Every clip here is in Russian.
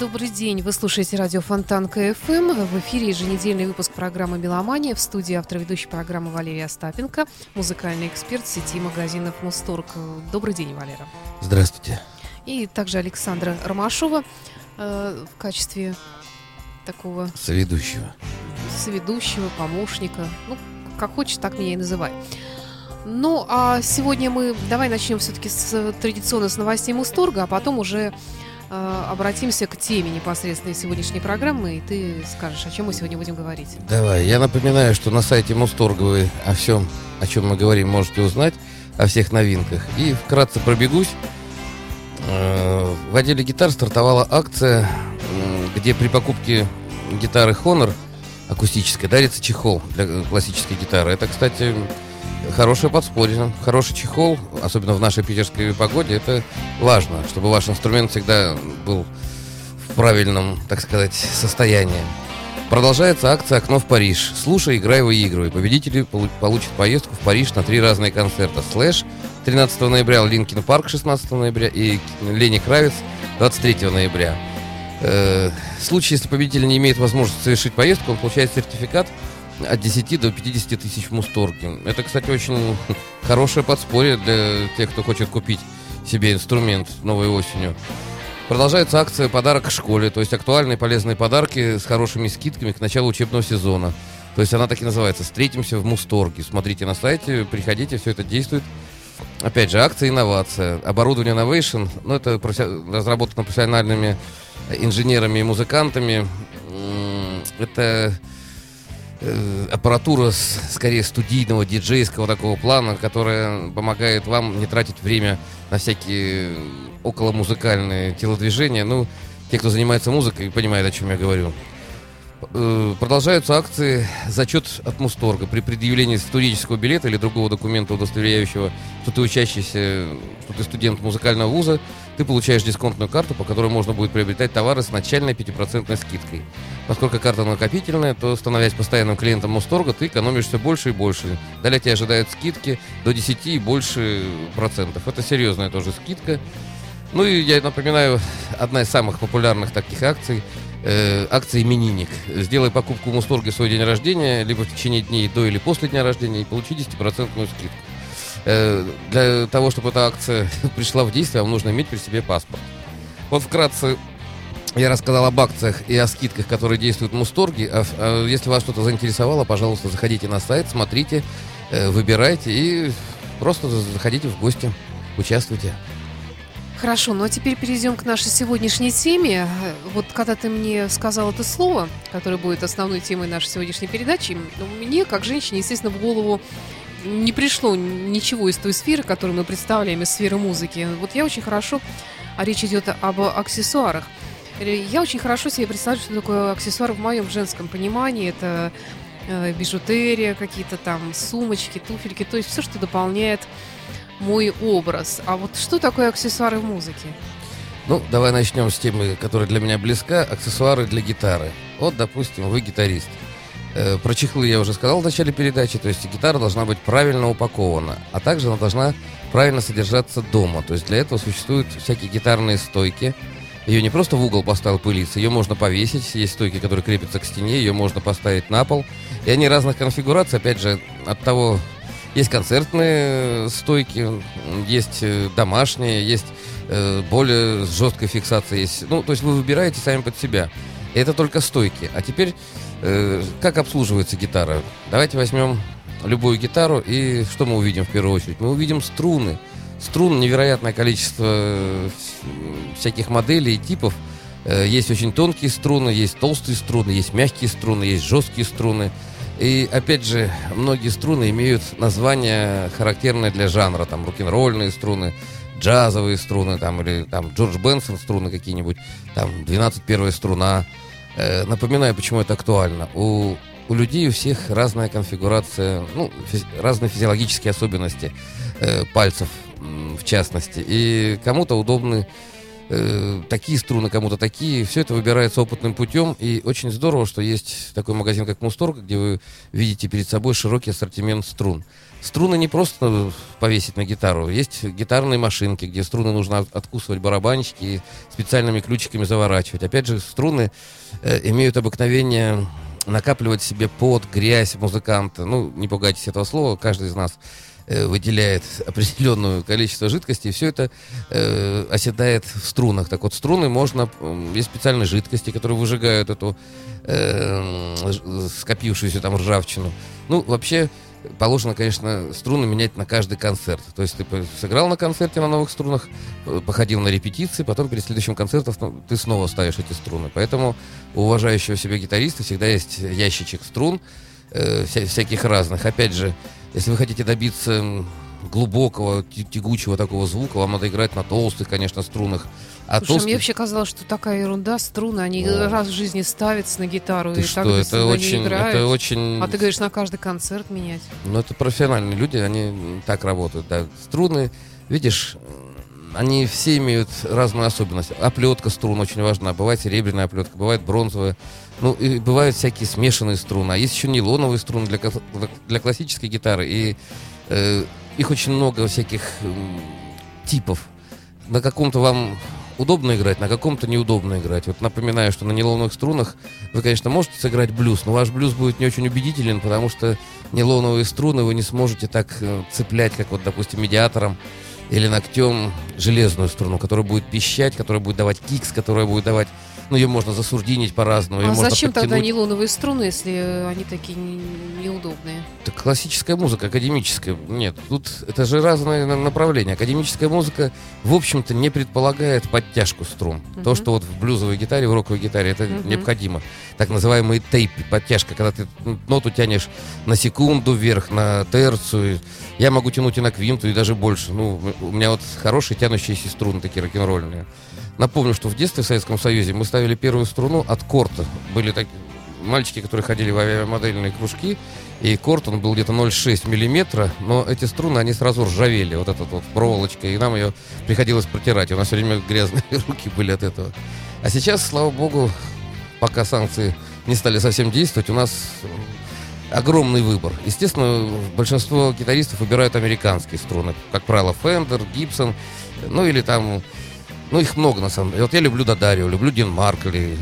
Добрый день, вы слушаете радио Фонтанка ФМ. В эфире еженедельный выпуск программы «Меломания». В студии автор ведущей программы Валерия Остапенко, музыкальный эксперт сети магазинов «Мусторг». Добрый день, Валера. Здравствуйте. И также Александра Ромашова э, в качестве такого Соведущего. соведущего, помощника. Ну, как хочешь, так меня и называй. Ну, а сегодня мы... Давай начнем все-таки с традиционно с новостей Мусторга, а потом уже э, обратимся к теме непосредственной сегодняшней программы, и ты скажешь, о чем мы сегодня будем говорить. Давай, я напоминаю, что на сайте Мусторга вы о всем, о чем мы говорим, можете узнать, о всех новинках. И вкратце пробегусь. Э, В отделе гитар стартовала акция, где при покупке гитары Honor акустической дарится чехол для классической гитары. Это, кстати, хорошее подспорье, хороший чехол, особенно в нашей питерской погоде, это важно, чтобы ваш инструмент всегда был в правильном, так сказать, состоянии. Продолжается акция «Окно в Париж». Слушай, играй, выигрывай. Победители полу- получат поездку в Париж на три разные концерта. «Слэш» 13 ноября, «Linkin Park» 16 ноября и «Ленни Кравиц» 23 ноября. Э, В случае, если победитель не имеет возможности совершить поездку, он получает сертификат от 10 до 50 тысяч в Музторге. Это, кстати, очень хорошее подспорье для тех, кто хочет купить себе инструмент новой осенью. Продолжается акция «Подарок к школе», то есть актуальные полезные подарки с хорошими скидками к началу учебного сезона. То есть она так и называется «Встретимся в Мусторге». Смотрите на сайте, приходите, все это действует. Опять же, акция «Инновация». Оборудование Innovation, ну, это разработано профессиональными инженерами и музыкантами. Это аппаратура с- скорее студийного, диджейского такого плана, которая помогает вам не тратить время на всякие околомузыкальные телодвижения. Ну, те, кто занимается музыкой, понимают, о чем я говорю. Э, Продолжаются акции «Зачет от Мусторга». При предъявлении студенческого билета или другого документа, удостоверяющего, что ты учащийся, что ты студент музыкального вуза, ты получаешь дисконтную карту, по которой можно будет приобретать товары с начальной 5% скидкой. Поскольку карта накопительная, то, становясь постоянным клиентом Мусторга, ты экономишь все больше и больше. Далее тебя ожидают скидки до 10 и больше процентов. Это серьезная тоже скидка. Ну и я напоминаю, одна из самых популярных таких акций э, акция «Именинник». Сделай покупку в Мусторге в свой день рождения, либо в течение дней до или после дня рождения, и получи 10% скидку. Э, для того, чтобы эта акция пришла в действие, вам нужно иметь при себе паспорт. Вот вкратце я рассказал об акциях и о скидках, которые действуют в Мусторге. А, а если вас что-то заинтересовало, пожалуйста, заходите на сайт, смотрите, э, выбирайте и просто заходите в гости, участвуйте. Хорошо, ну а теперь перейдем к нашей сегодняшней теме. Вот когда ты мне сказал это слово, которое будет основной темой нашей сегодняшней передачи, ну, мне, как женщине, естественно, в голову не пришло ничего из той сферы, которую мы представляем, из сферы музыки. Вот я очень хорошо, а речь идет об аксессуарах. Я очень хорошо себе представляю, что такое аксессуар в моем женском понимании. Это э, бижутерия, какие-то там сумочки, туфельки, то есть все, что дополняет мой образ. А вот что такое аксессуары в музыке? Ну, давай начнем с темы, которая для меня близка. Аксессуары для гитары. Вот, допустим, вы гитарист. Э, про чехлы я уже сказал в начале передачи. То есть гитара должна быть правильно упакована. А также она должна правильно содержаться дома. То есть для этого существуют всякие гитарные стойки. Ее не просто в угол поставил пылиться, ее можно повесить. Есть стойки, которые крепятся к стене, ее можно поставить на пол. И они разных конфигураций, опять же, от того, есть концертные стойки, м, есть э, домашние, есть э, более с жесткой фиксацией. Есть, ну, то есть вы выбираете сами под себя. Это только стойки. А теперь, э, как обслуживается гитара? Давайте возьмем любую гитару, и что мы увидим в первую очередь? Мы увидим струны. Струн невероятное количество э, вс- всяких моделей и типов. Э, Есть очень тонкие струны, есть толстые струны, есть мягкие струны, есть жесткие струны. И опять же, многие струны имеют название характерное для жанра, там рок-н-ролльные струны, джазовые струны, там или там Джордж Бенсон струны какие-нибудь, там 12 первая струна. Э, напоминаю, почему это актуально. У, у людей у всех разная конфигурация, ну, физ- разные физиологические особенности э, пальцев. в частности. И кому-то удобны э, такие струны, кому-то такие. Все это выбирается опытным путем. И очень здорово, что есть такой магазин, как Мусторг, где вы видите перед собой широкий ассортимент струн. Струны не просто повесить на гитару. Есть гитарные машинки, где струны нужно от- откусывать барабанчики и специальными ключиками заворачивать. Опять же, струны э, имеют обыкновение накапливать себе пот, грязь музыканта. Ну, не пугайтесь этого слова, каждый из нас э, выделяет определенное количество жидкости, и все это э, оседает в струнах. Так вот, струны можно... Есть специальные жидкости, которые выжигают эту э, скопившуюся там ржавчину. Ну, вообще, положено, конечно, струны менять на каждый концерт. То есть ты сыграл на концерте на новых струнах, э, походил на репетиции, потом перед следующим концертом ты снова ставишь эти струны. Поэтому у уважающего себя гитариста всегда есть ящичек струн, э, вся- всяких разных. Опять же, если вы хотите добиться глубокого, тягучего такого звука, вам надо играть на толстых, конечно, струнах. А Слушай, толстые- мне вообще казалось, что такая ерунда, струны, они Ну. раз в жизни ставятся на гитару Ты и что, так это очень, играют. это очень... А ты говоришь, на каждый концерт менять. Ну, это профессиональные люди, они так работают, да. Струны, видишь, они все имеют разную особенность. Оплетка струн очень важна. Бывает серебряная оплетка, бывает бронзовая. Ну, и бывают всякие смешанные струны. А есть еще нейлоновые струны для, для классической гитары. И э, их очень много всяких м, типов. На каком-то вам удобно играть, на каком-то неудобно играть. Вот напоминаю, что на нейлоновых струнах вы, конечно, можете сыграть блюз, но ваш блюз будет не очень убедителен, потому что нейлоновые струны вы не сможете так э, цеплять, как вот, допустим, медиатором или ногтем железную струну, которая будет пищать, которая будет давать кикс, которая будет давать... Ну, ее можно засурдинить по-разному. а зачем тогда подтянуть. нейлоновые струны, если они такие не- неудобные? Это классическая музыка, академическая. Нет, тут это же разные на- направления. Академическая музыка, в общем-то, не предполагает подтяжку струн. То, Мгм. что вот в блюзовой гитаре, в роковой гитаре, это Мгм. необходимо. Так называемый тейп, подтяжка, когда ты ноту тянешь на секунду вверх, на терцию. Я могу тянуть и на квинту, и даже больше. Ну, у меня вот хорошие тянущиеся струны такие рок-н-ролльные. Напомню, что в детстве в Советском Союзе мы ставили первую струну от корта. Были такие мальчики, которые ходили в авиамодельные кружки, и корт, он был где-то 0,6 миллиметра, но эти струны, они сразу ржавели, вот эта вот проволочка, и нам ее приходилось протирать. У нас все время грязные руки были от этого. А сейчас, слава богу, пока санкции не стали совсем действовать, у нас огромный выбор. Естественно, большинство гитаристов выбирают американские струны. Как правило, Fender, Gibson, ну или там... Ну, их много, на самом деле. Вот я люблю Дадарио, люблю Дин Маркли.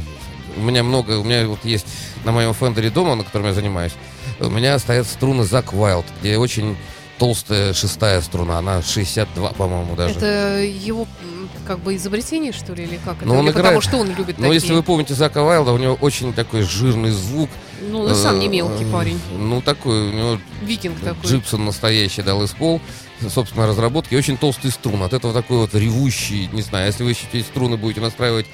У меня много... У меня вот есть на моем Фендере дома, на котором я занимаюсь, у меня стоят струны Зак Уайлд, где очень толстая шестая струна. Она 62, по-моему, даже. Это его как бы изобретение, что ли, или как? Ну, это? он Или потому играет- что он любит Но такие? если вы помните Зака Уайлда, у него очень такой жирный звук. Ну, он сам не Э, мелкий э, парень. Ну, такой, у него Викинг такой. Джипсон настоящий дал из пол, собственно, разработки. Очень толстый струн. От этого такой вот ревущий, не знаю, если вы еще эти струны будете настраивать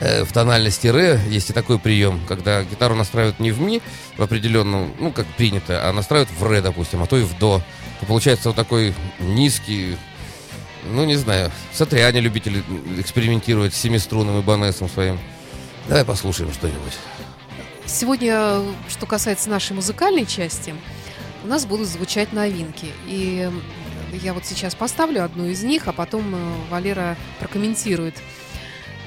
э, в тональности ре, есть и такой прием, когда гитару настраивают не в ми, в определенном, ну, как принято, а настраивают в ре, допустим, а то и в до. То получается вот такой низкий, ну, не знаю, Сатриане любители экспериментировать с семиструнным ибанесом своим. Давай послушаем что-нибудь. Сегодня, что касается нашей музыкальной части, у нас будут звучать новинки. И я вот сейчас поставлю одну из них, а потом э, Валера прокомментирует.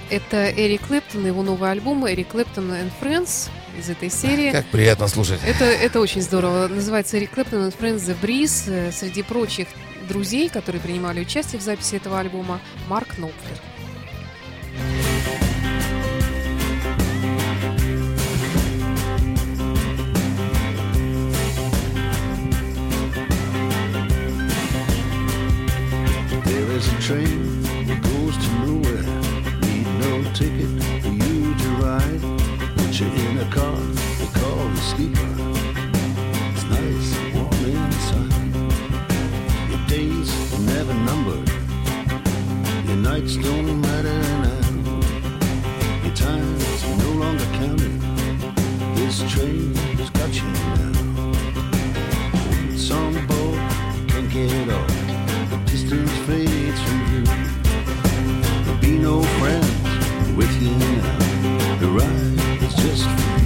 Это Эрик Клэптон, его новый альбом Эрик Клэптон and Friends из этой серии. Как приятно слушать. Это, это очень здорово. Называется Эрик Клэптон and Friends The Breeze. Среди прочих друзей, которые принимали участие в записи этого альбома, Марк Нопфлер. There is a train that goes to nowhere. Need no ticket for you to ride. Put you in a car they call the sleeper. It's nice and warm inside. Your days are never numbered. Your nights don't matter now. Your time's no longer counted. This train has got you now. On board, can't get off. The distance fades no friends with you now. The ride is just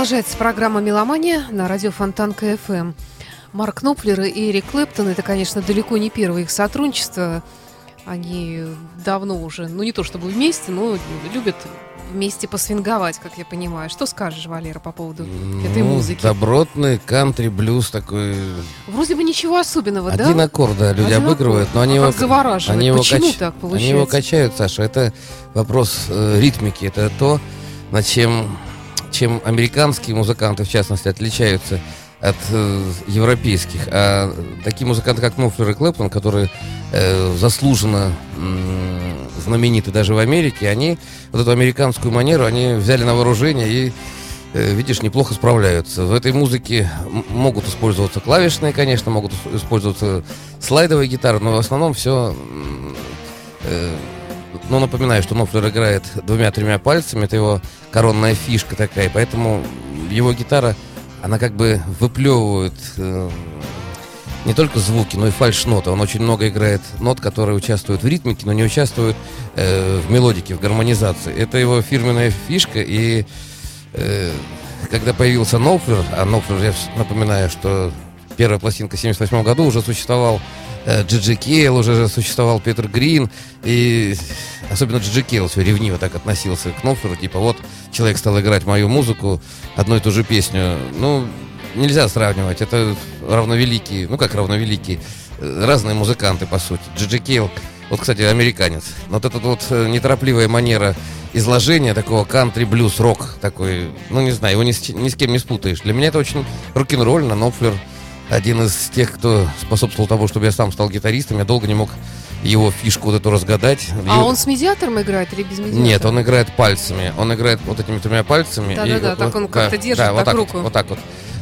Продолжается программа «Меломания» на радио Фонтанка ФМ. Марк Нопфлер и Эрик Клэптон – это, конечно, далеко не первое их сотрудничество. Они давно уже, ну не то чтобы вместе, но любят вместе посвинговать, как я понимаю. Что скажешь, Валера, по поводу этой Ну, музыки? Добротный кантри, блюз такой. Вроде бы ничего особенного, да? Один аккорд, да, люди Один обыгрывают, аккорд. но они А его, как завораживает. они его, Почему кач- так они его получается? качают, Саша. Это вопрос э, ритмики. Это то, над чем, чем американские музыканты, в частности, отличаются от э, европейских. А такие музыканты, как Нофлер и Клэптон, которые э, заслуженно м, знамениты даже в Америке, они вот эту американскую манеру, они взяли на вооружение и э, видишь, неплохо справляются. В этой музыке могут использоваться клавишные, конечно, могут ис- использоваться слайдовые гитары, но в основном все... ну, напоминаю, что Нофлер играет двумя-тремя пальцами, это его коронная фишка такая, поэтому его гитара, она как бы выплевывает э, не только звуки, но и фальш-ноты. Он очень много играет нот, которые участвуют в ритмике, но не участвуют э, в мелодике, в гармонизации. Это его фирменная фишка, и э, когда появился Нофлер, а Нофлер, я напоминаю, что первая пластинка в 78 году уже существовал Джиджи Кейл, уже существовал Питер Грин, и особенно Джиджи Кейл все ревниво так относился к Нофлеру, типа вот человек стал играть мою музыку, одну и ту же песню. Ну, нельзя сравнивать, это равновеликие, ну как равновеликие, э, разные музыканты, по сути. Джиджи Кейл, вот, кстати, американец. Вот эта вот э, неторопливая манера изложение такого кантри-блюз-рок такой, ну не знаю, его ни с, ни с кем не спутаешь. Для меня это очень рок-н-ролльно, Нопфлер один из тех, кто способствовал тому, чтобы я сам стал гитаристом, я долго не мог его фишку вот эту разгадать. А Его- он с медиатором играет или без медиатора? Нет, он играет пальцами. Он играет вот этими тремя пальцами. Да-да-да, и так он как-то держит да, вот так так руку. Вот, вот так вот.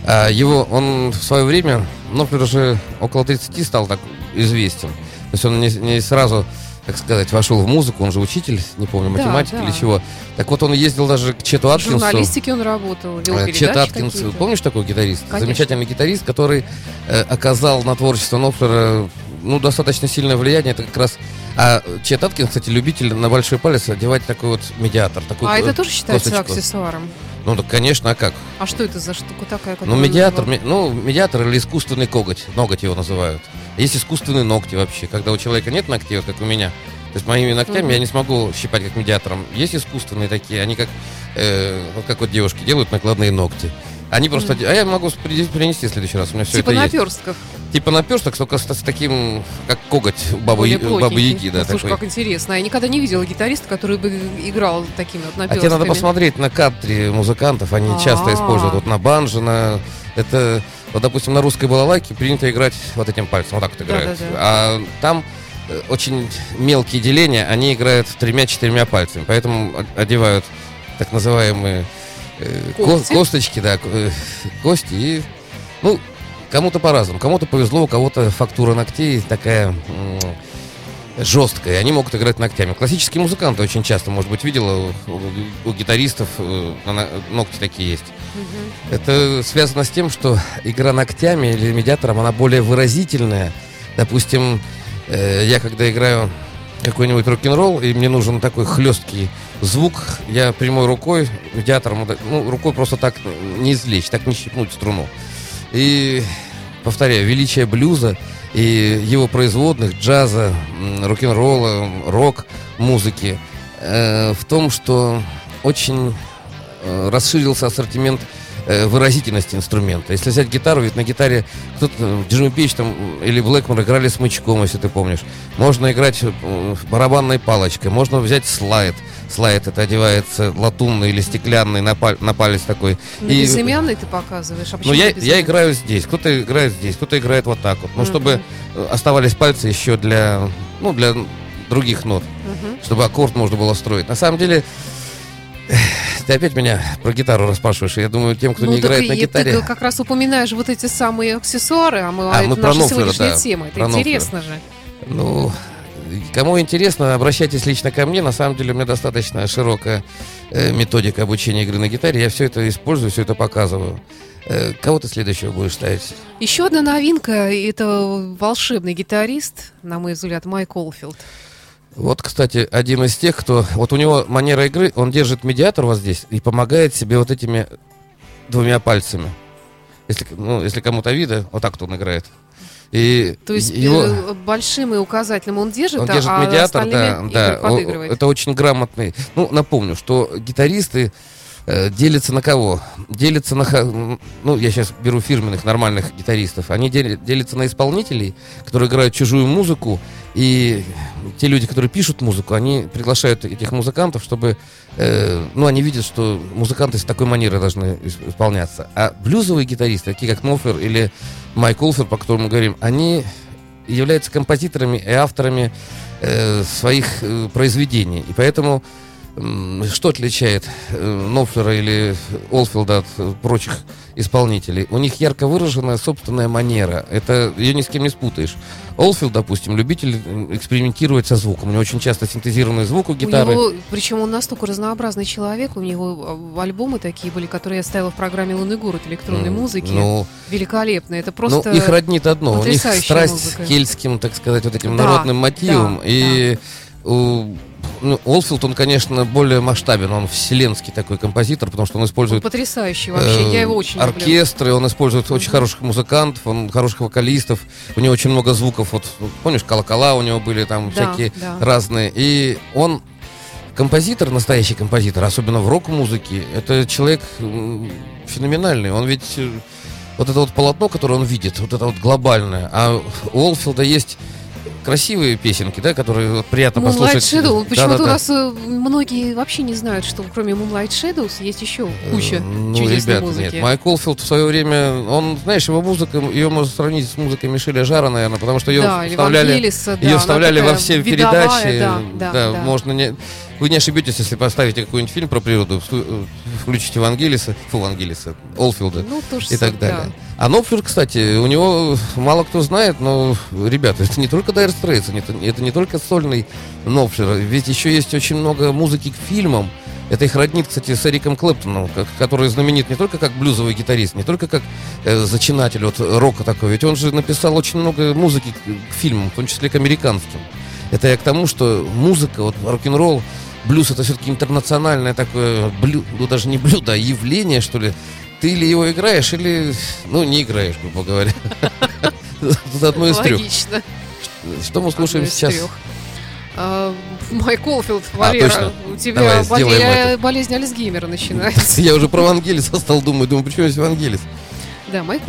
А, его, он в свое время, ну, уже около 30 стал так известен. То есть он не, не сразу, так сказать, вошел в музыку, он же учитель, не помню, Да, математик да. или чего. Так вот он ездил даже к Чету В Аткинсу. журналистике он работал, вел Э, Чет Аткинс, какие-то. помнишь такой гитарист? Конечно. Замечательный гитарист, который э, оказал на творчество Нофлера ну, достаточно сильное влияние. Это как раз... А Чет Аткинс, кстати, любитель на большой палец одевать такой вот медиатор. Такую А это тоже считается косточку. аксессуаром? Ну, да, конечно, а как? А что это за штука такая? Ну, медиатор, ми- ну, медиатор или искусственный коготь. Ноготь его называют. Есть искусственные ногти вообще. Когда у человека нет ногтей, вот как у меня. То есть моими ногтями Мгм. я не смогу щипать как медиатором. Есть искусственные такие, они как, э, вот как вот девушки делают накладные ногти. Они просто... оде- А я могу при- принести в следующий раз. У меня все Типа это есть. наперстков. Типа наперсток, только с, с таким, как коготь у бабы, бабы. Яги, да, Слушай, такой. как интересно. Я никогда не видела гитариста, который бы играл такими вот А наперстками. тебе надо посмотреть на кантри музыкантов, они часто А. используют вот на банджо, на... Это, вот, допустим, на русской балалайке принято играть вот этим пальцем, вот так вот играют. Да-да-да. А там э, очень мелкие деления, они играют тремя-четырьмя пальцами, поэтому одевают так называемые э, ко- косточки, да, э, кости и, ну, кому-то по-разному, кому-то повезло, у кого-то фактура ногтей такая м, жесткая, и они могут играть ногтями. Классические музыканты очень часто, может быть, видела у, у- гитаристов э, ногти такие есть. Мгм. Это связано с тем, что игра ногтями или медиатором, она более выразительная. Допустим, э, я когда играю какой-нибудь рок-н-ролл, и мне нужен такой хлесткий звук, я прямой рукой, медиатором, ну, рукой просто так не извлечь, так не щипнуть струну. И, повторяю, величие блюза и его производных, джаза, рок-н-ролла, рок-музыки э, в том, что очень э, расширился ассортимент э, выразительности инструмента. Если взять гитару, ведь на гитаре кто-то, э, Джимми Пейдж там, или Блэкмор играли смычком, если ты помнишь. Можно играть барабанной палочкой, можно взять слайд. Слайд это одевается латунный или стеклянный на, паль- на палец такой. Ну, И- безымянный ты показываешь. А ну, я, я играю здесь, кто-то играет здесь, кто-то играет вот так вот. Ну, Мгм. чтобы э, оставались пальцы еще для, ну, для других нот, Мгм. чтобы аккорд можно было строить. На самом деле, ты опять меня про гитару расспрашиваешь. и Я думаю, тем, кто Ну, не играет и на ты гитаре... как раз упоминаешь вот эти самые аксессуары, а мы, А, это мы про наша Нофлера, сегодняшняя да, тема. Это про Нофлера. интересно же. Ну, кому интересно, обращайтесь лично ко мне. На самом деле, у меня достаточно широкая э, методика обучения игры на гитаре. Я все это использую, все это показываю. Э, кого ты следующего будешь ставить? Еще одна новинка, это волшебный гитарист, на мой взгляд, Майк Олфилд. Вот, кстати, один из тех, кто... Вот у него манера игры, он держит медиатор вот здесь и помогает себе вот этими двумя пальцами. Если, ну, если кому-то видно, вот так вот он играет. И То есть его... э, большим и указательным он держит, Он а- держит а медиатор, да, да. подыгрывает. Это очень грамотный. Ну, напомню, что гитаристы э, делятся на кого? Делятся на, ну, я сейчас беру фирменных нормальных гитаристов. Они делятся на исполнителей, которые играют чужую музыку, и те люди, которые пишут музыку, они приглашают этих музыкантов, чтобы, э, ну, они видят, что музыканты с такой манерой должны ис- исполняться. А блюзовые гитаристы, такие как Нофлер или Майк Олфер, по которому мы говорим, они являются композиторами и авторами э, своих э, произведений. И поэтому что отличает э, Нофлера или Олфилда от э, прочих исполнителей? У них ярко выраженная собственная манера. Это ее ни с кем не спутаешь. Олфилд, допустим, любитель экспериментировать со звуком. У него очень часто синтезированный звук у гитары. У него, причем он настолько разнообразный человек, у него а, альбомы такие были, которые я ставила в программе «Лунный город» электронной М, музыки. Ну, Великолепно. Это просто... Ну, их роднит одно. У них страсть музыка. к кельтским, так сказать, вот этим Да, народным мотивам. да, и у- ну, Олфилд, он, конечно, более масштабен. Он вселенский такой композитор, потому что он Он использует потрясающий вообще. э, я его очень люблю. оркестры, он использует очень хороших музыкантов, он хороших вокалистов. У него очень много звуков. Вот, ну, помнишь, колокола у него были там Да, всякие да. разные. И он композитор, настоящий композитор, особенно в рок-музыке, это человек феноменальный. Он ведь э, вот это вот полотно, которое он видит, вот это вот глобальное. А у Олфилда есть красивые песенки, да, которые вот приятно Moonlight послушать. Shadow. Почему-то у Да-да-да. нас э, многие вообще не знают, что кроме Moonlight Shadows есть еще куча Э, Ну, чудесной ребят, музыки. нет. Майк Олфилд в свое время, он, знаешь, его музыка, ее можно сравнить с музыкой Мишеля Жара, наверное, потому что ее да, вставляли, Вангелиса, да, ее вставляли во все передачи. Да, да, да. можно не... Вы не ошибетесь, если поставите какой-нибудь фильм про природу, э, включите Вангелиса, фу, Вангелиса, Олфилда Ну, то и так далее. А Нопфлер, кстати, у него мало кто знает, но, ребята, это не только Dire Straits, это, не только сольный Нопфлер, ведь еще есть очень много музыки к фильмам. Это их роднит, кстати, с Эриком Клэптоном, который знаменит не только как блюзовый гитарист, не только как э, зачинатель вот, рока такой, ведь он же написал очень много музыки к, к фильмам, в том числе к американским. Это я к тому, что музыка, вот рок-н-ролл, блюз это все-таки интернациональное такое, блю, ну даже не блюдо, а явление, что ли. Ты или его играешь, или, ну, не играешь, грубо говоря. Тут одно из трех. Логично. Что мы слушаем сейчас? А, Майк Олфилд, Валера, у тебя болезнь Альцгеймера начинается. Я уже про Вангелиса стал думать, думаю, почему здесь Вангелис? Да, Майк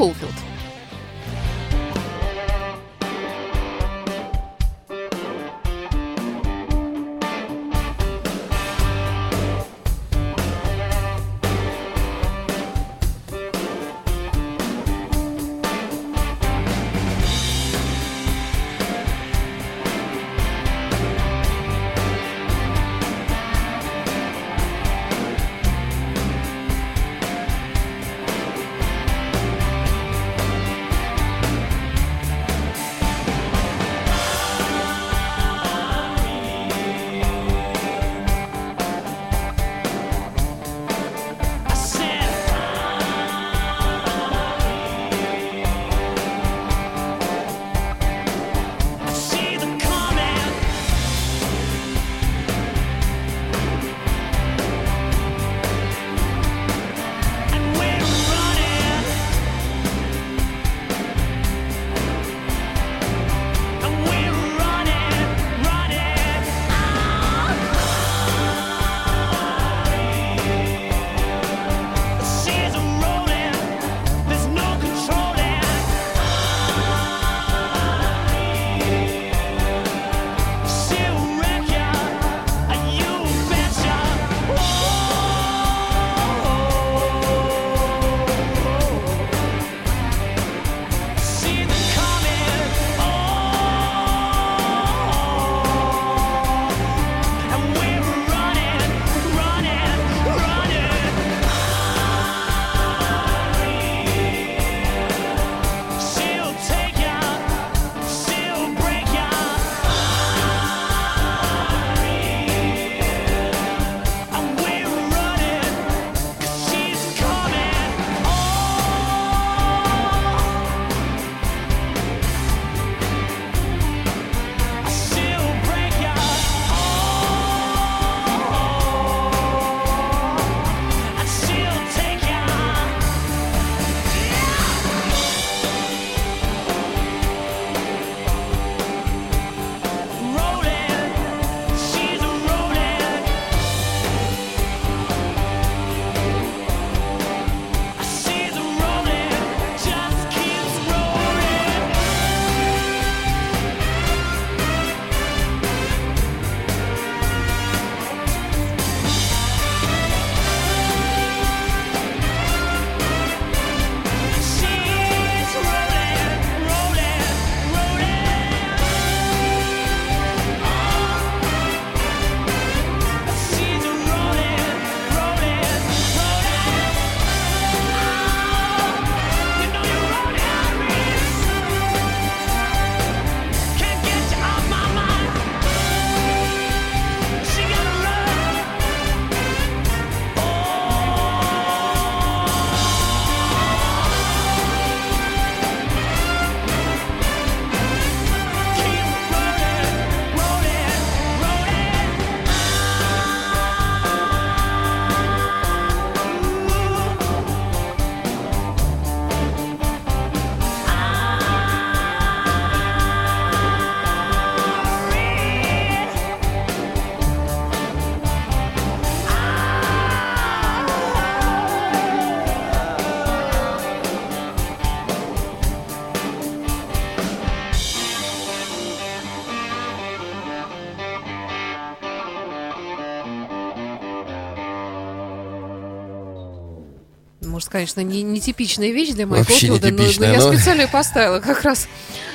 конечно, не, нетипичная вещь для Майкла Вообще Филда, но, но я но- специально ее поставила как раз.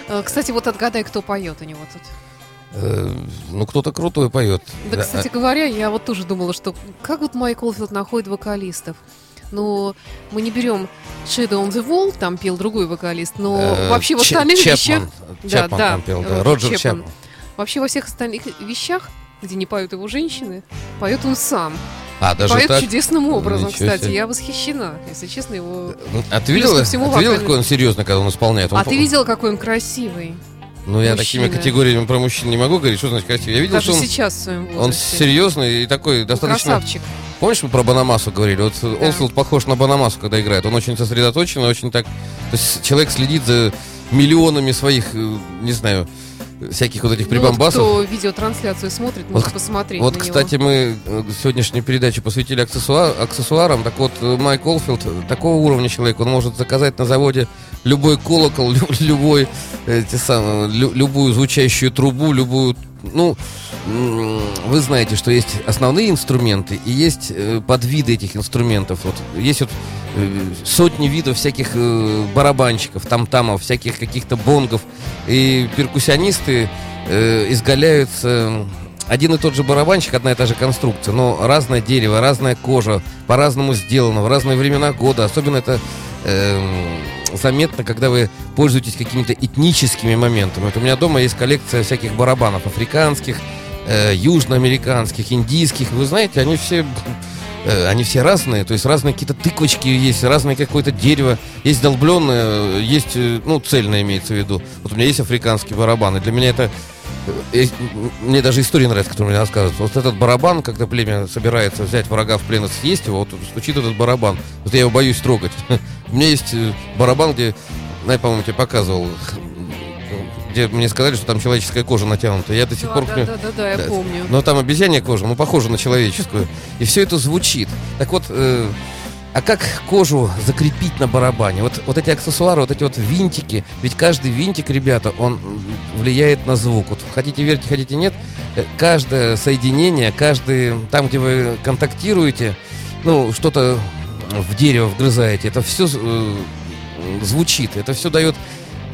Э, Кстати, вот отгадай, кто поет у него тут. Э, ну, кто-то крутой поет. Да, Да, кстати говоря, я вот тоже думала, что как вот Майк Олфилд находит вокалистов. Ну, мы не берем Shadow on the Wall, там пел другой вокалист, но э, вообще в остальных Чэпман. вещах... Да, Чэпман да, там пел, да. Роджер Чэпман. Чэпман. Вообще во всех остальных вещах, где не поют его женщины, поет он сам. А, даже поет так? чудесным образом, Ничего кстати. себе. Я восхищена, если честно, его... А ты видела, всему а ты видела, какой он серьезный, когда он исполняет? Он А по- ты видела, какой он красивый? Ну, я мужчина? такими категориями про мужчин не могу говорить, что значит красивый. Я видел, Даже что он, сейчас в своем он серьезный и такой Ну, достаточно... Красавчик. Помнишь, мы про Банамасу говорили? Вот Олфилд похож на Банамасу, когда играет. Он очень сосредоточен, очень так... То есть человек следит за миллионами своих, э, не знаю, всяких вот этих Ну, вот прибамбасов. кто видеотрансляцию смотрит, может посмотреть Вот, на него. кстати, мы э, сегодняшнюю передачу посвятили аксессуа- аксессуарам. Так вот, э, Майк Олфилд такого уровня человек, он может заказать на заводе любой колокол, лю- любой, э, те самые, лю- любую звучащую трубу, любую... Ну, вы знаете, что есть основные инструменты и есть э, подвиды этих инструментов. Вот есть вот э, сотни видов всяких э, барабанщиков, там-тамов, всяких каких-то бонгов. И перкуссионисты э, изгаляются один и тот же барабанщик, одна и та же конструкция, но разное дерево, разная кожа, по-разному сделано, в разные времена года. Особенно это эм, заметно, когда вы пользуетесь какими-то этническими моментами. Вот у меня дома есть коллекция всяких барабанов африканских, э, южноамериканских, индийских. Вы знаете, они все э, они все разные, то есть разные какие-то тыквочки есть, разное какое-то дерево, есть долбленное, есть, э, ну, цельное имеется в виду. Вот у меня есть африканские барабаны. Для меня это э, э, мне даже история нравится, которую мне рассказывают. Вот этот барабан, когда племя собирается взять врага в плен и съесть его, вот стучит этот барабан. Вот я его боюсь трогать. У меня есть э, барабан, где, я, по-моему, тебе показывал, где мне сказали, что там человеческая кожа натянута. Я до сих Да, пор... да, помню- да, да, да, я Да. помню. но там обезьянья кожа, ну, похожа на человеческую. И все это звучит. Так вот, э, а как кожу закрепить на барабане? Вот, вот эти аксессуары, вот эти вот винтики, ведь каждый винтик, ребята, он влияет на звук. Вот хотите верьте, хотите нет, э, каждое соединение, каждый, там, где вы контактируете, ну, что-то в дерево вгрызаете, это все звучит, это все дает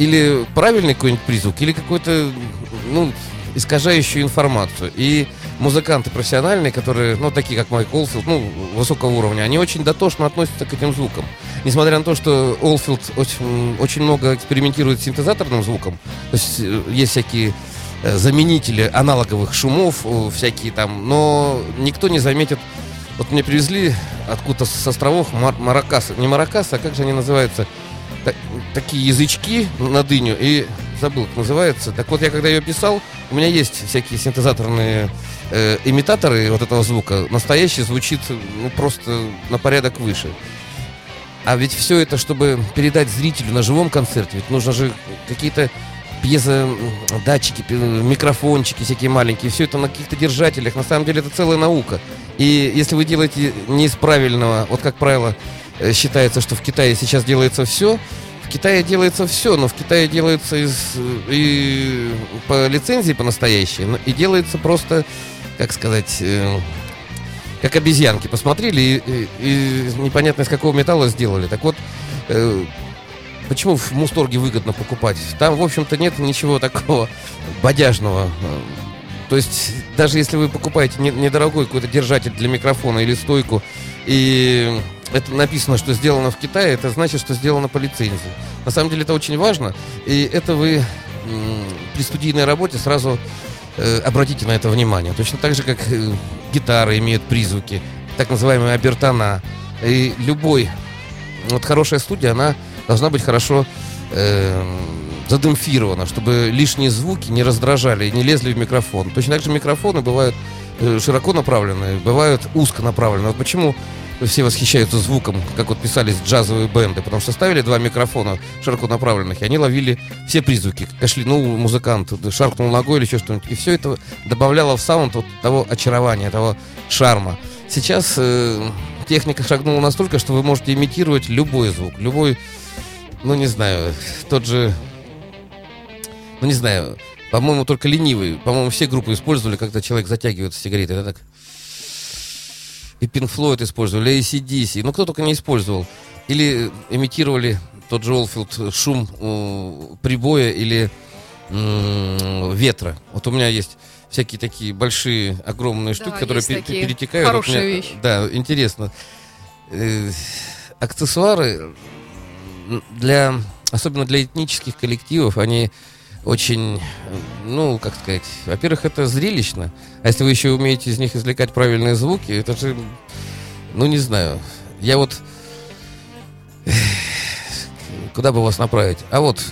или правильный какой-нибудь призвук, или какой-то, ну, искажающую информацию. И музыканты профессиональные, которые, ну, такие как Майк Олфилд, ну, высокого уровня, они очень дотошно относятся к этим звукам. Несмотря на то, что Олфилд очень, очень много экспериментирует с синтезаторным звуком, то есть э, есть всякие э, заменители аналоговых шумов, э, всякие там, но никто не заметит. Вот мне привезли откуда-то с островов мар- маракасы, не маракасы, а как же они называются? та- такие язычки на дыню и забыл, как называется. Так вот, я когда ее писал, у меня есть всякие синтезаторные э, имитаторы вот этого звука. Настоящий звучит ну, просто на порядок выше. А ведь все это, чтобы передать зрителю на живом концерте, ведь нужно же какие-то пьезо датчики, микрофончики всякие маленькие, все это на каких-то держателях. На самом деле это целая наука. И если вы делаете не из правильного, вот как правило, э, считается, что в Китае сейчас делается все, в Китае делается все, но в Китае делается из, э, и по лицензии по настоящей, но и делается просто, как сказать, э, как обезьянки. Посмотрели и, и- и непонятно из какого металла сделали. Так вот, э, почему в Мусторге выгодно покупать? Там, в общем-то, нет ничего такого бодяжного. То есть, даже если вы покупаете не- недорогой какой-то держатель для микрофона или стойку, и это написано, что сделано в Китае, это значит, что сделано по лицензии. На самом деле это очень важно, и это вы при студийной работе сразу э, обратите на это внимание. Точно так же, как э, гитары имеют призвуки, так называемые обертона. И любой, вот хорошая студия, она должна быть хорошо э, задемпфирована, чтобы лишние звуки не раздражали и не лезли в микрофон. Точно так же микрофоны бывают э, широко направленные, бывают узко направленные. Вот почему все восхищаются звуком, как вот писались джазовые бенды, потому что ставили два микрофона широко направленных, и они ловили все призвуки. Кашлянул музыкант, шаркнул ногой или еще что-нибудь. И все это добавляло в саунд вот того очарования, того шарма. Сейчас э, техника шагнула настолько, что вы можете имитировать любой звук, любой, ну не знаю, тот же, ну не знаю, по-моему, только ленивый. По-моему, все группы использовали, когда человек затягивает сигареты. Это так. И Pink Floyd использовали, и ACDC. Ну, кто только не использовал. или имитировали тот же Олфилд шум э, прибоя или ветра. Вот у меня есть всякие такие большие, огромные штуки, которые есть пе- такие перетекают. Вот хорошая мне- вещь. Да, интересно. Э, аксессуары для, особенно для этнических коллективов, они очень, ну, как сказать, во-первых, это зрелищно, а если вы еще умеете из них извлекать правильные звуки, это же, ну, не знаю, я вот, куда бы вас направить? А вот,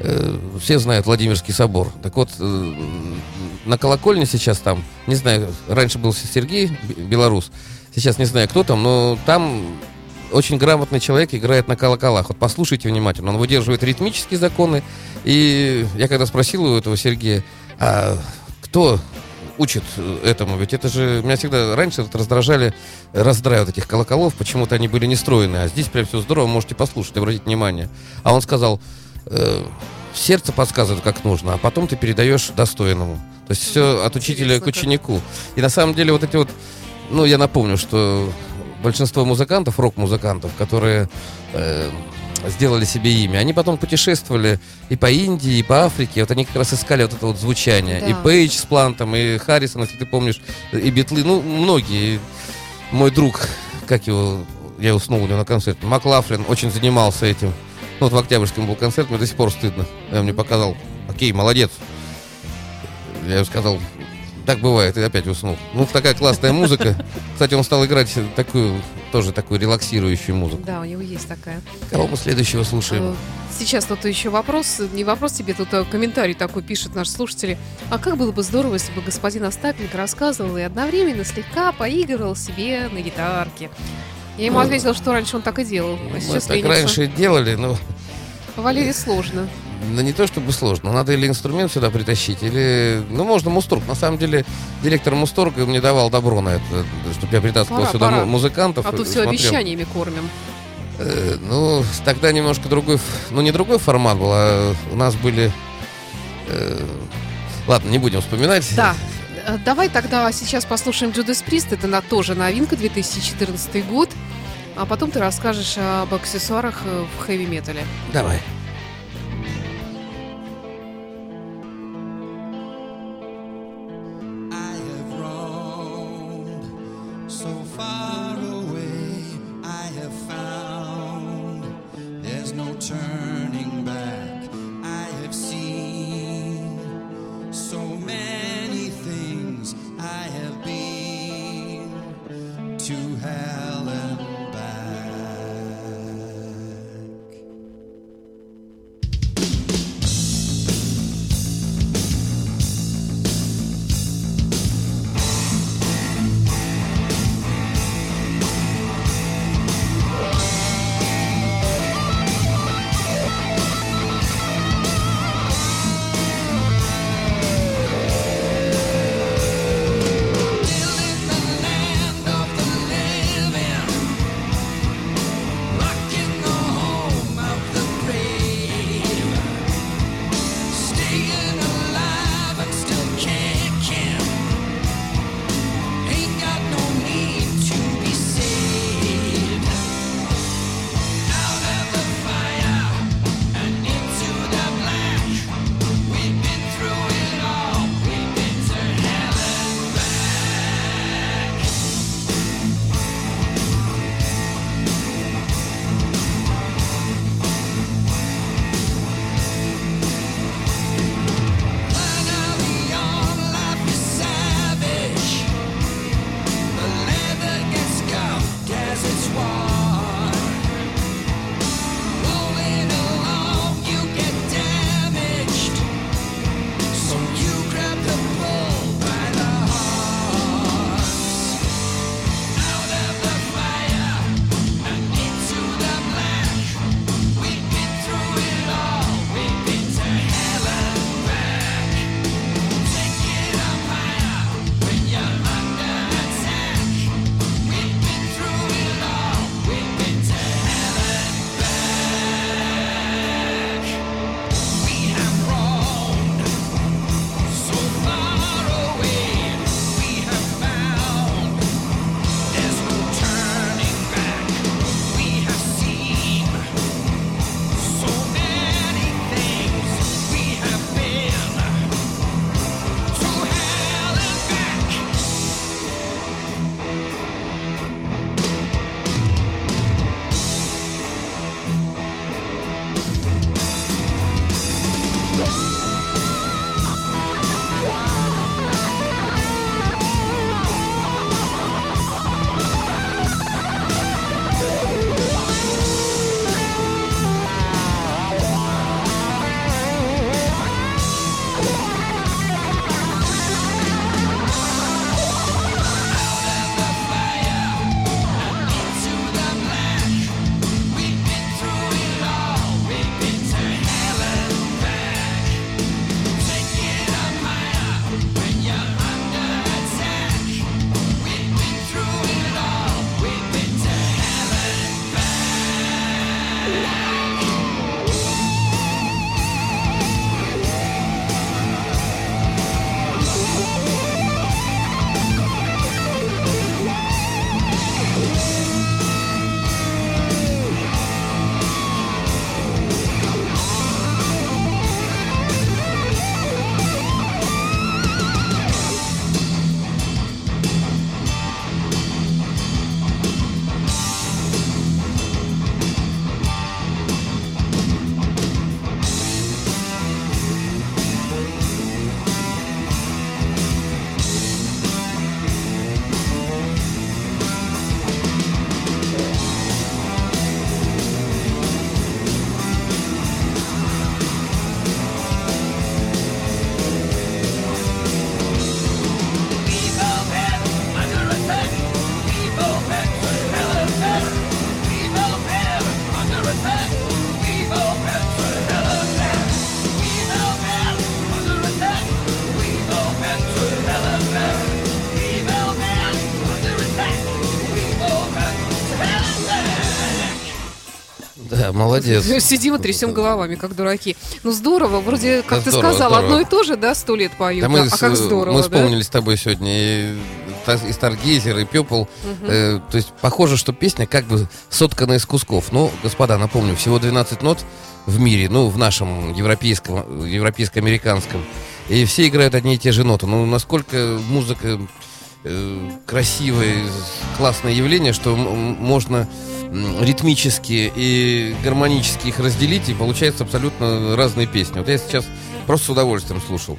э, все знают Владимирский собор, так вот, э, на колокольне сейчас там, не знаю, раньше был Сергей Белорус, сейчас не знаю, кто там, но там очень грамотный человек играет на колоколах. Вот послушайте внимательно, он выдерживает ритмические законы. И я когда спросил у этого Сергея, а кто учит этому? Ведь это же меня всегда раньше вот раздражали раздрай вот этих колоколов, почему-то они были не стройные, а здесь прям все здорово, можете послушать, обратить внимание. А он сказал, э, сердце подсказывает, как нужно, а потом ты передаешь достойному. То есть все от учителя к ученику. И на самом деле вот эти вот, ну я напомню, что большинство музыкантов, рок-музыкантов, которые э, сделали себе имя, они потом путешествовали и по Индии, и по Африке. Вот они как раз искали вот это вот звучание. Да. И Пейдж с Плантом, и Харрисон, если ты помнишь, и Битлы, ну, многие. Мой друг, как его, я уснул у него на концерте, Маклафлин очень занимался этим. Ну, вот в Октябрьском был концерт, мне до сих пор стыдно. Я мне показал, окей, молодец. Я ему сказал, так бывает, и опять уснул. Ну, такая классная музыка. Кстати, он стал играть такую, тоже такую релаксирующую музыку. Да, у него есть такая. Кого мы следующего слушаем? Э, Сейчас тут еще вопрос, не вопрос тебе, тут э, комментарий такой пишут наши слушатели. А как было бы здорово, если бы господин Остапенко рассказывал и одновременно слегка поигрывал себе на гитарке. Я ему Ну, ответила, что раньше он так и делал, а Мы сейчас так ленится. раньше делали, но Валерий сложно. Ну, не то чтобы сложно. Надо или инструмент сюда притащить, или... Ну, можно Мусторг. На самом деле, директор Мусторга мне давал добро на это, чтобы я притаскивал Пора, сюда пора. му- музыкантов. А то все смотрел. обещаниями кормим. Э, ну, тогда немножко другой... Ну, не другой формат был, а у нас были... э, Ладно, не будем вспоминать. Да. Э, Давай тогда сейчас послушаем Джудас Прист. Это на, тоже новинка, 2014 год. А потом ты расскажешь об аксессуарах в хэви-метале. Давай. Молодец. Сидим и трясем головами, как дураки. Ну здорово, вроде, как Да ты здорово, сказал, здорово. одно и то же, да, сто лет поют. Да мы, а с- как здорово, мы да? вспомнили с тобой сегодня и, и Старгейзер, и Пепл. Э, то есть похоже, что песня как бы соткана из кусков. Ну, господа, напомню, всего 12 нот в мире, ну, в нашем европейском, европейско-американском. И все играют одни и те же ноты. Ну, насколько музыка э, красивое, классное явление, что можно ритмически и гармонически их разделить, и получаются абсолютно разные песни. Вот я сейчас просто с удовольствием слушал.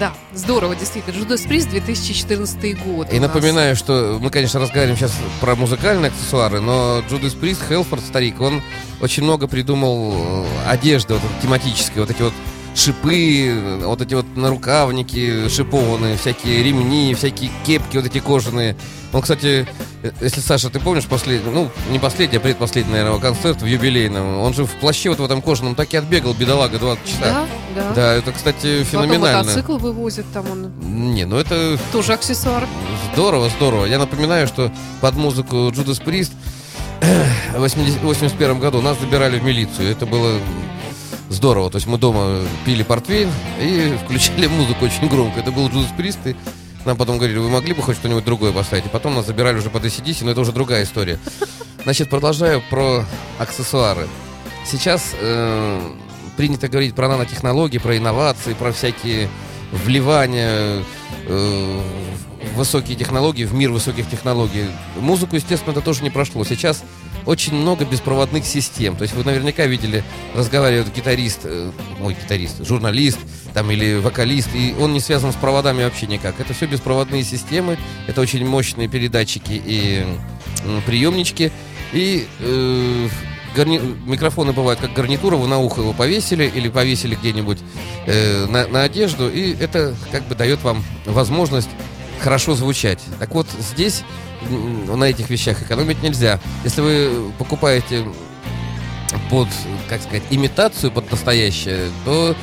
Да, здорово, действительно. Judas Priest 2014 год. И напоминаю, что мы, конечно, разговариваем сейчас про музыкальные аксессуары, но Джудас Прист, Хелфорд, старик, он очень много придумал э, одежды вот, тематической, вот эти вот шипы, вот эти вот нарукавники шипованные, всякие ремни, всякие кепки вот эти кожаные. Он, кстати, если, Саша, ты помнишь последний, ну, не последний, а предпоследний, наверное, концерт в юбилейном, он же в плаще вот в этом кожаном так и отбегал, бедолага, 20 часа. Да, да. Да, это, кстати, Потом феноменально. мотоцикл вывозят, там он Не, ну это тоже аксессуар. Здорово, здорово. Я напоминаю, что под музыку Джудас Прист в 80 81 году нас забирали в милицию. Это было здорово. То есть мы дома пили портвейн и включали музыку очень громко. Это был Джудас Прист, и нам потом говорили, вы могли бы хоть что-нибудь другое поставить? И потом нас забирали уже под ACDC, но это уже другая история. Значит, продолжаю про аксессуары. Сейчас э, принято говорить про нанотехнологии, про инновации, про всякие вливания э, в высокие технологии, в мир высоких технологий. Музыку, естественно, это тоже не прошло. Сейчас очень много беспроводных систем. То есть вы наверняка видели, разговаривает гитарист, э, ой, гитарист, журналист там или вокалист, и он не связан с проводами вообще никак. Это все беспроводные системы, это очень мощные передатчики и приемнички. И э, гарни- микрофоны бывают как гарнитура, вы на ухо его повесили или повесили где-нибудь э, на, на одежду, и это как бы дает вам возможность хорошо звучать. Так вот, здесь на этих вещах экономить нельзя. Если вы покупаете под, как сказать, имитацию, под настоящее, то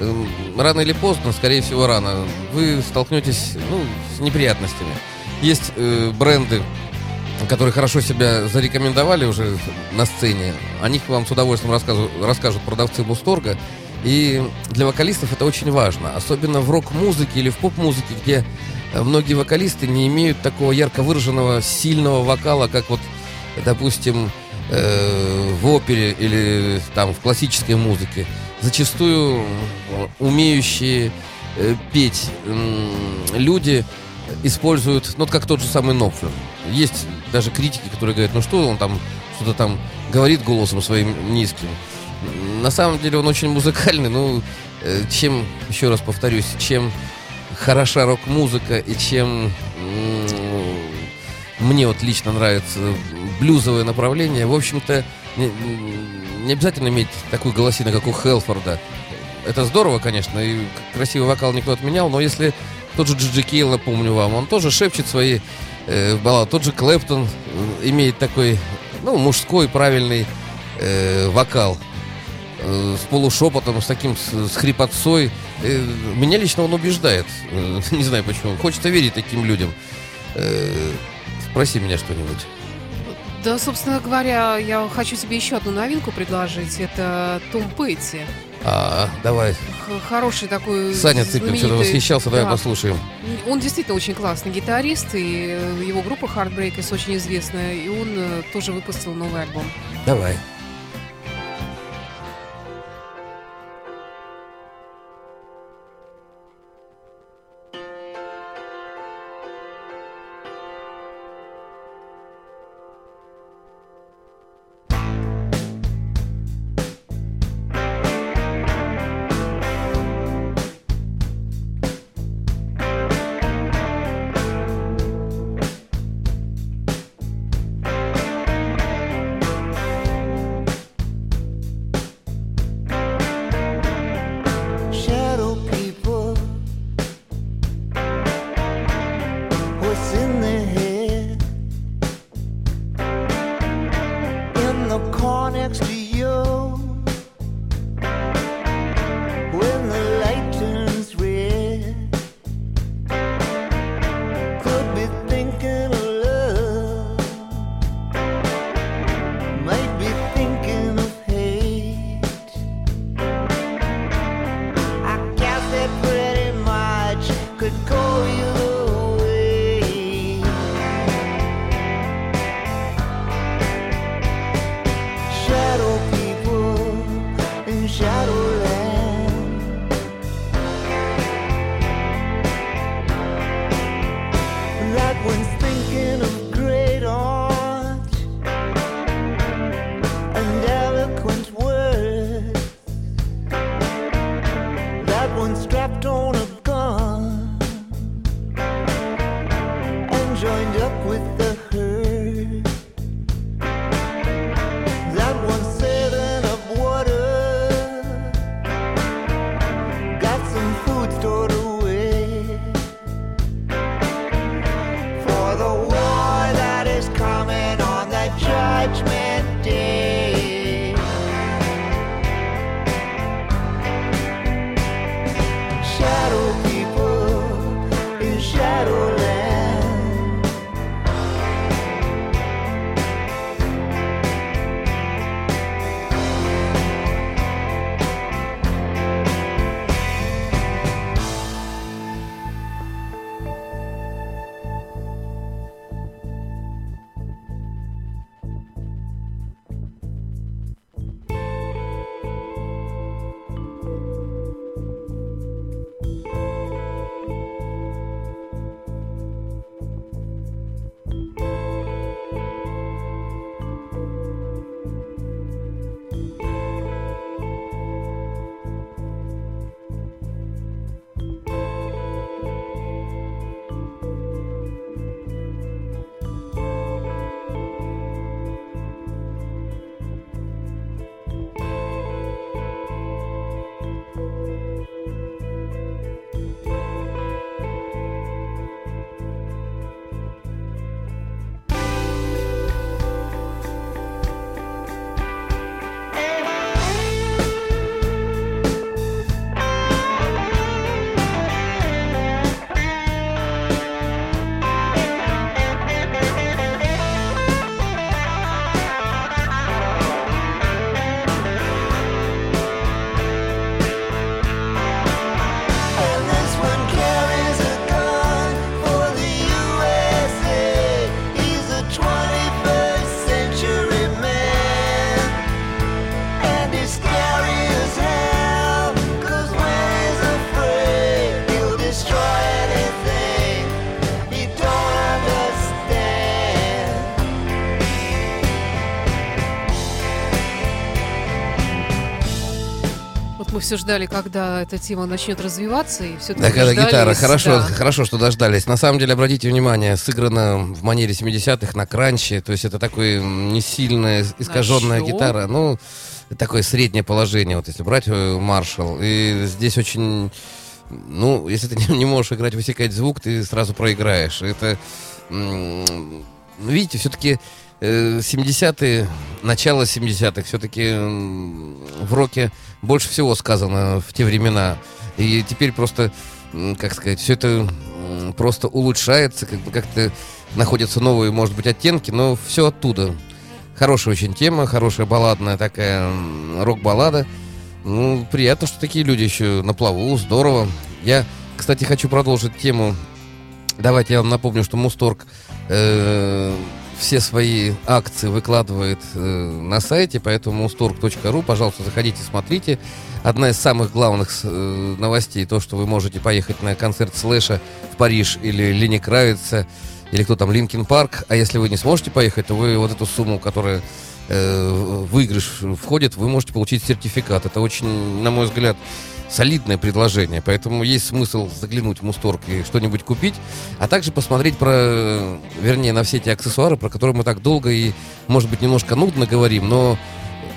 эм, рано или поздно, скорее всего рано, вы столкнетесь ну, с неприятностями. Есть э, бренды, которые хорошо себя зарекомендовали уже на сцене. О них вам с удовольствием расскажут продавцы Мусторга. И для вокалистов это очень важно. Особенно в рок-музыке или в поп-музыке, где э, многие вокалисты не имеют такого ярко выраженного, сильного вокала, как вот, допустим, э, в опере или там в классической музыке. Зачастую м, умеющие э, петь люди используют, ну, как тот же самый Нопфлер. Есть даже критики, которые говорят, ну что он там что-то там говорит голосом своим низким. На самом деле он очень музыкальный, ну, э, чем, еще раз повторюсь, чем хороша рок-музыка и чем мне вот лично нравится блюзовое направление, в общем-то, не, обязательно иметь такую голосину, как у Хелфорда. Это здорово, конечно, и красивый вокал никто отменял, но если тот же Джиджи Кейл, напомню вам, он тоже шепчет свои э, баллады. Тот же Клэптон имеет такой, ну, мужской правильный э, вокал э, с полушепотом, с таким, с, с хрипотцой. Э, меня лично он убеждает. Э, не знаю почему. Хочется верить таким людям. Э, спроси меня что-нибудь. Да, собственно говоря, я хочу тебе еще одну новинку предложить. Это Том Петти. А, давай. Хороший такой Саня Цыпин что-то восхищался, давай Да. послушаем. Он действительно очень классный гитарист, и его группа Heartbreakers очень известная, и он тоже выпустил новый альбом. Давай. Все ждали, когда эта тема начнет развиваться, и все-таки Да, когда гитара. Хорошо, да. хорошо, что дождались. На самом деле, обратите внимание, сыграно в манере 70-х на кранче. То есть это такой не сильная, искаженная гитара. Ну, такое среднее положение, вот если брать э, Маршалл. И здесь очень... Ну, если ты не, не можешь играть, высекать звук, ты сразу проиграешь. Это... ну, видите, все-таки 70-е, начало 70-х, все-таки в роке больше всего сказано в те времена. И теперь просто, как сказать, все это просто улучшается, как бы как-то находятся новые, может быть, оттенки, но все оттуда. Хорошая очень тема, хорошая балладная такая рок-баллада. Ну, приятно, что такие люди еще на плаву, здорово. Я, кстати, хочу продолжить тему. Давайте я вам напомню, что Мусторг э, все свои акции выкладывает э, на сайте, поэтому muztorg.ru, пожалуйста, заходите, смотрите. Одна из самых главных э, новостей, то, что вы можете поехать на концерт Слэша в Париж или Ленни Кравица, или кто там, Linkin Park. А если вы не сможете поехать, то вы вот эту сумму, которая э, выигрыш входит, вы можете получить сертификат. Это очень, на мой взгляд, солидное предложение. Поэтому есть смысл заглянуть в Музторг и что-нибудь купить, а также посмотреть про, э, вернее, на все эти аксессуары, про которые мы так долго и, может быть, немножко нудно говорим, но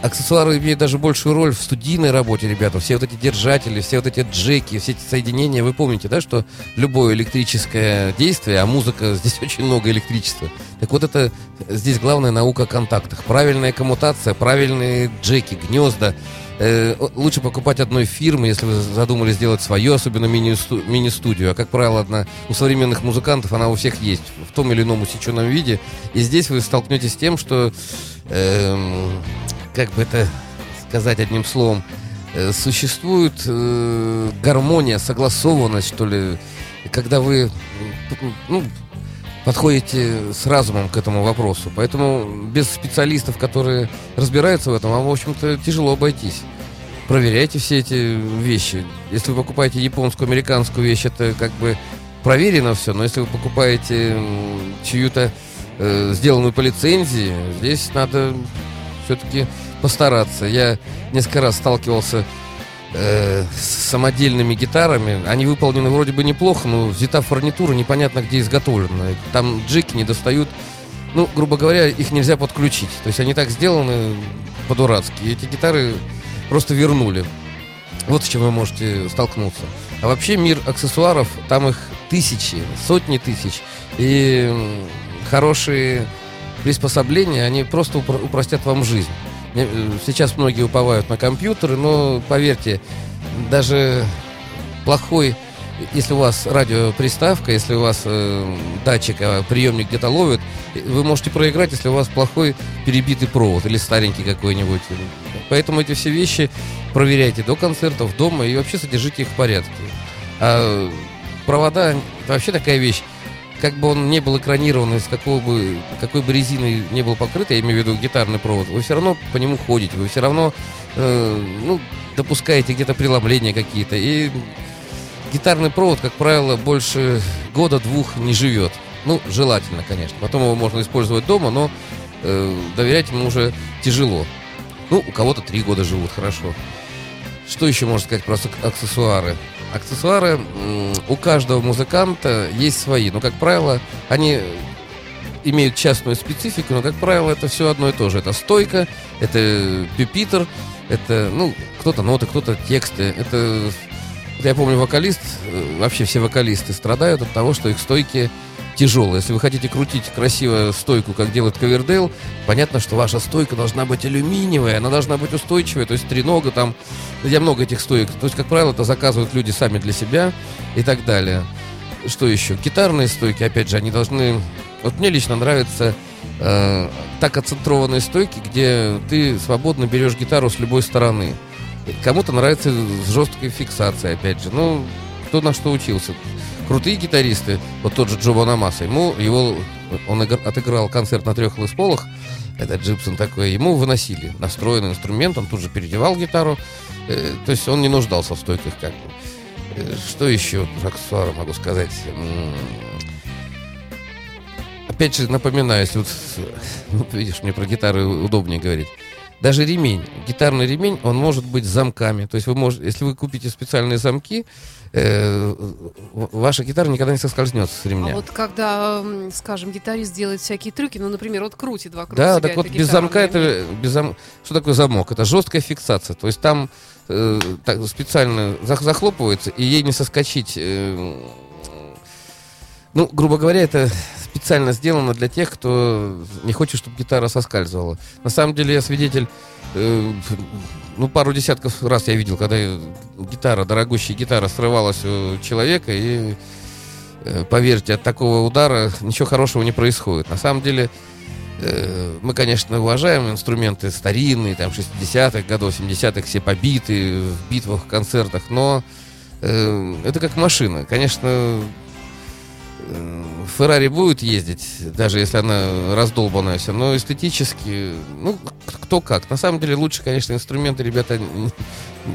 аксессуары имеют даже большую роль в студийной работе, ребята. Все вот эти держатели, все вот эти джеки, все эти соединения. Вы помните, да, что любое электрическое действие, а музыка, здесь очень много электричества. Так вот это, здесь главная наука о контактах. Правильная коммутация, правильные джеки, гнезда. Э, лучше покупать одной фирмы, если вы задумали сделать свою, особенно мини-сту- мини-студию. А, как правило, одна у современных музыкантов она у всех есть в том или ином усеченном виде. И здесь вы столкнетесь с тем, что эм, как бы это сказать одним словом, э, существует э, гармония, согласованность, что ли, когда вы ну, подходите с разумом к этому вопросу. Поэтому без специалистов, которые разбираются в этом, вам, в общем-то, тяжело обойтись. Проверяйте все эти вещи. Если вы покупаете японскую, американскую вещь, это как бы проверено все, но если вы покупаете чью-то э, сделанную по лицензии, здесь надо все-таки постараться. Я несколько раз сталкивался э, с самодельными гитарами. Они выполнены вроде бы неплохо, но взята фурнитура непонятно где изготовлена. Там джеки не достают. Ну, грубо говоря, их нельзя подключить. То есть они так сделаны по-дурацки. Эти гитары просто вернули. Вот с чем вы можете столкнуться. А вообще мир аксессуаров, там их тысячи, сотни тысяч. И хорошие приспособления, они просто упро- упростят вам жизнь. Сейчас многие уповают на компьютеры, но поверьте, даже плохой, если у вас радиоприставка, если у вас э, датчик, а приемник где-то ловит, вы можете проиграть, если у вас плохой перебитый провод или старенький какой-нибудь. Поэтому эти все вещи проверяйте до концертов, дома и вообще содержите их в порядке. А провода вообще такая вещь. Как бы он не был экранирован, из какого бы, какой бы резиной не был покрыт, я имею в виду гитарный провод, вы все равно по нему ходите, вы все равно э, ну, допускаете где-то преломления какие-то. И гитарный провод, как правило, больше года-двух не живет. Ну, желательно, конечно. Потом его можно использовать дома, но э, доверять ему уже тяжело. Ну, у кого-то три года живут, хорошо. Что еще можно сказать про ак- аксессуары? Аксессуары у каждого музыканта есть свои, но, как правило, они имеют частную специфику, но, как правило, это все одно и то же. Это стойка, это пюпитр, это, ну, кто-то ноты, кто-то тексты. Это, я помню, вокалист, э, вообще все вокалисты страдают от того, что их стойки тяжелые. Если вы хотите крутить красиво стойку, как делает Ковердейл, понятно, что ваша стойка должна быть алюминиевая, она должна быть устойчивая, то есть тренога там, я много этих стоек, то есть, как правило, это заказывают люди сами для себя и так далее. Что еще? Гитарные стойки, опять же, они должны... Вот мне лично нравятся э, так оцентрованные стойки, где ты свободно берешь гитару с любой стороны. Кому-то нравится с жесткой фиксацией, опять же. Ну, кто на что учился. Крутые гитаристы, вот тот же Джо Бонамасса, ему его, он отыграл концерт на трех лысполах, это Джипсон такой, ему выносили настроенный инструмент, он тут же переодевал гитару, э, то есть он не нуждался в стойках как бы. Э, Что еще про аксессуары могу сказать? Опять же, напоминаю, если вот, ну, видишь, мне про гитары удобнее говорить. даже ремень, гитарный ремень, он может быть с замками. То есть вы можете, если вы купите специальные замки, э, ваша гитара никогда не соскользнет с ремня. А вот когда, скажем, гитарист делает всякие трюки, ну, например, вот крутит вокруг Да, себя так вот без замка это без зам- что такое замок? Это жесткая фиксация. То есть там э, так, специально зах- захлопывается и ей не соскочить. э, ну, грубо говоря, это специально сделано для тех, кто не хочет, чтобы гитара соскальзывала. На самом деле я свидетель. э, ну, пару десятков раз я видел, когда гитара, дорогущая гитара срывалась у человека, и э, поверьте, от такого удара ничего хорошего не происходит. На самом деле, э, мы, конечно, уважаем инструменты старинные, там, 60-х годов, 70-х, все побиты в битвах, концертах, но э, это как машина. Конечно, э, Феррари будет ездить, даже если она раздолбанная вся, но эстетически, ну, кто как. На самом деле лучше, конечно, инструменты, ребята,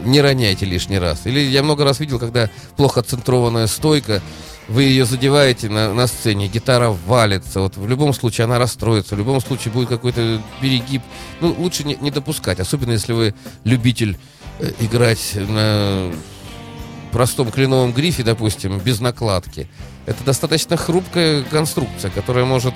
не роняйте лишний раз. Или я много раз видел, когда плохо центрованная стойка, вы ее задеваете на, на сцене, гитара валится. Вот в любом случае она расстроится, в любом случае будет какой-то перегиб. Ну, лучше не, не допускать, особенно если вы любитель э, играть на простом кленовом грифе, допустим, без накладки. Это достаточно хрупкая конструкция, которая может,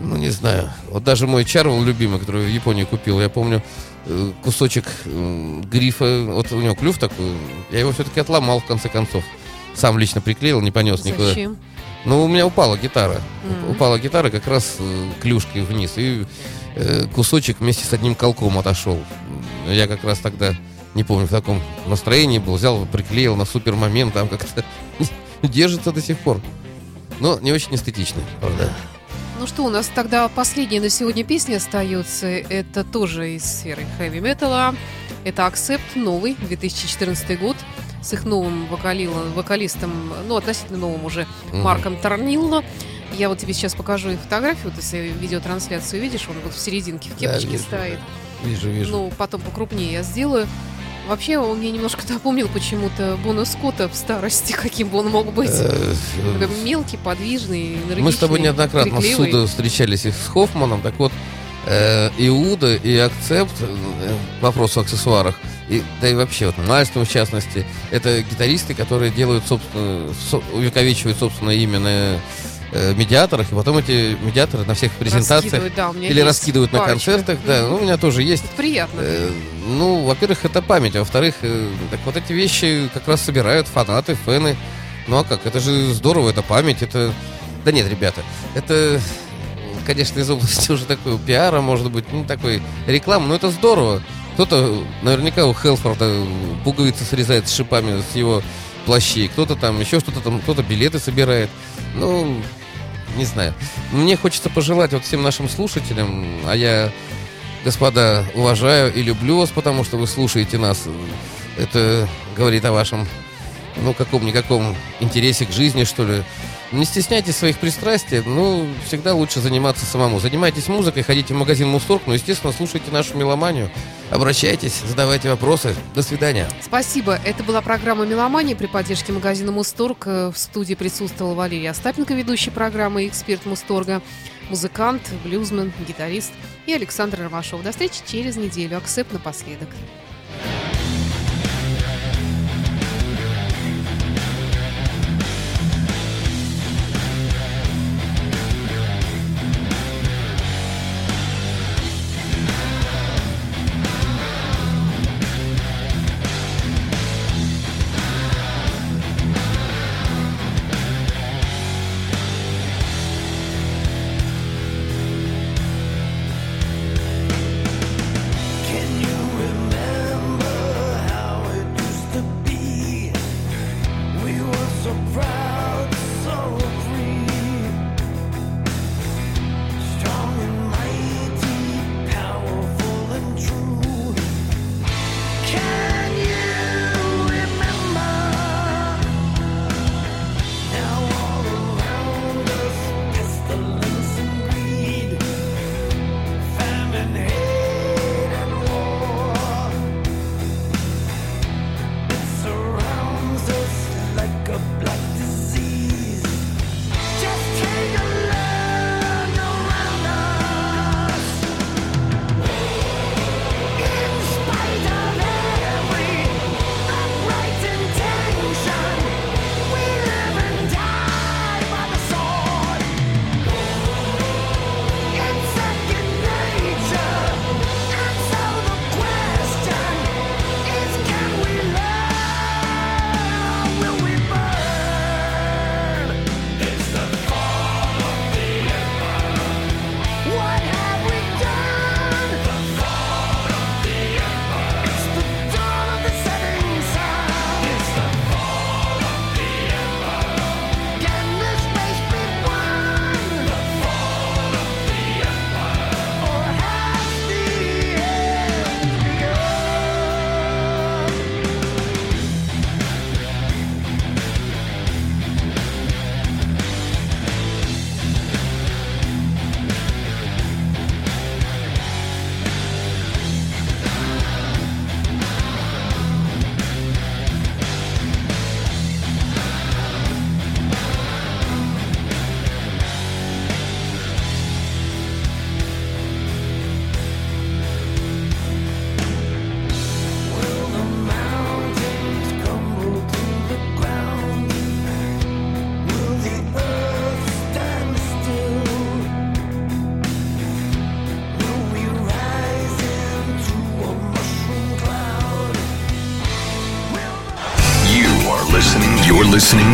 ну не знаю, вот даже мой Чарвел любимый, который в Японии купил, я помню э, кусочек грифа, вот у него клюв такой, я его все-таки отломал в конце концов. Сам лично приклеил, не понес никуда. Зачем? Ну, у меня упала гитара. Мгм. Упала гитара как раз э, клюшкой вниз. И э, кусочек вместе с одним колком отошел. Я как раз тогда, не помню, в таком настроении был. Взял, приклеил на супер момент. Там как-то держится до сих пор. Но не очень эстетично, правда. Ну что, у нас тогда последняя на сегодня песня остается. Это тоже из сферы хэви-металла. Это Accept, новый, 2014 год, с их новым вокалилом, вокалистом, ну, относительно новым уже, Мгм. Марком Торнилло. Я вот тебе сейчас покажу их фотографию, вот если видеотрансляцию видишь, он вот в серединке в Да, кепочке вижу. стоит. Вижу, вижу. Ну, потом покрупнее я сделаю. Вообще, он мне немножко напомнил почему-то Бона Скотта в старости, каким бы он мог быть. Э, мелкий, подвижный, энергичный. Мы с тобой неоднократно крикливый. суда встречались и с Хоффманом. Так вот, э, Иуда и Акцепт, э, вопрос о аксессуарах, и, да и вообще, вот Мальстон в частности, это гитаристы, которые делают, собственно, со- увековечивают собственное имя на э, медиаторах, и потом эти медиаторы на всех презентациях Раскидывают, да, у меня или раскидывают на парочка. концертах, да, ну, у меня тоже есть. Это приятно. Э, ну, во-первых, это память, а во-вторых, э, так вот эти вещи как раз собирают фанаты, фэны. Ну а как? Это же здорово, это память, это... Да нет, ребята, это, конечно, из области уже такой пиара, может быть, ну, такой рекламы, но это здорово. Кто-то, наверняка, у Хелфорда пуговицы срезает с шипами с его плащей, кто-то там еще что-то там, кто-то билеты собирает. Ну, не знаю. Мне хочется пожелать вот всем нашим слушателям, а я Господа, уважаю и люблю вас, потому что вы слушаете нас. Это говорит о вашем, ну, каком-никаком интересе к жизни, что ли. Не стесняйтесь своих пристрастий, ну, всегда лучше заниматься самому. Занимайтесь музыкой, ходите в магазин Мусторг, ну, естественно, слушайте нашу меломанию. Обращайтесь, задавайте вопросы. До свидания. Спасибо. Это была программа «Меломания» при поддержке магазина «Мусторг». Э, В студии присутствовал Валерий Остапенко, ведущий программы эксперт «Мусторга», музыкант, блюзмен, гитарист и Александр Ромашов. До встречи через неделю. Акцепт напоследок.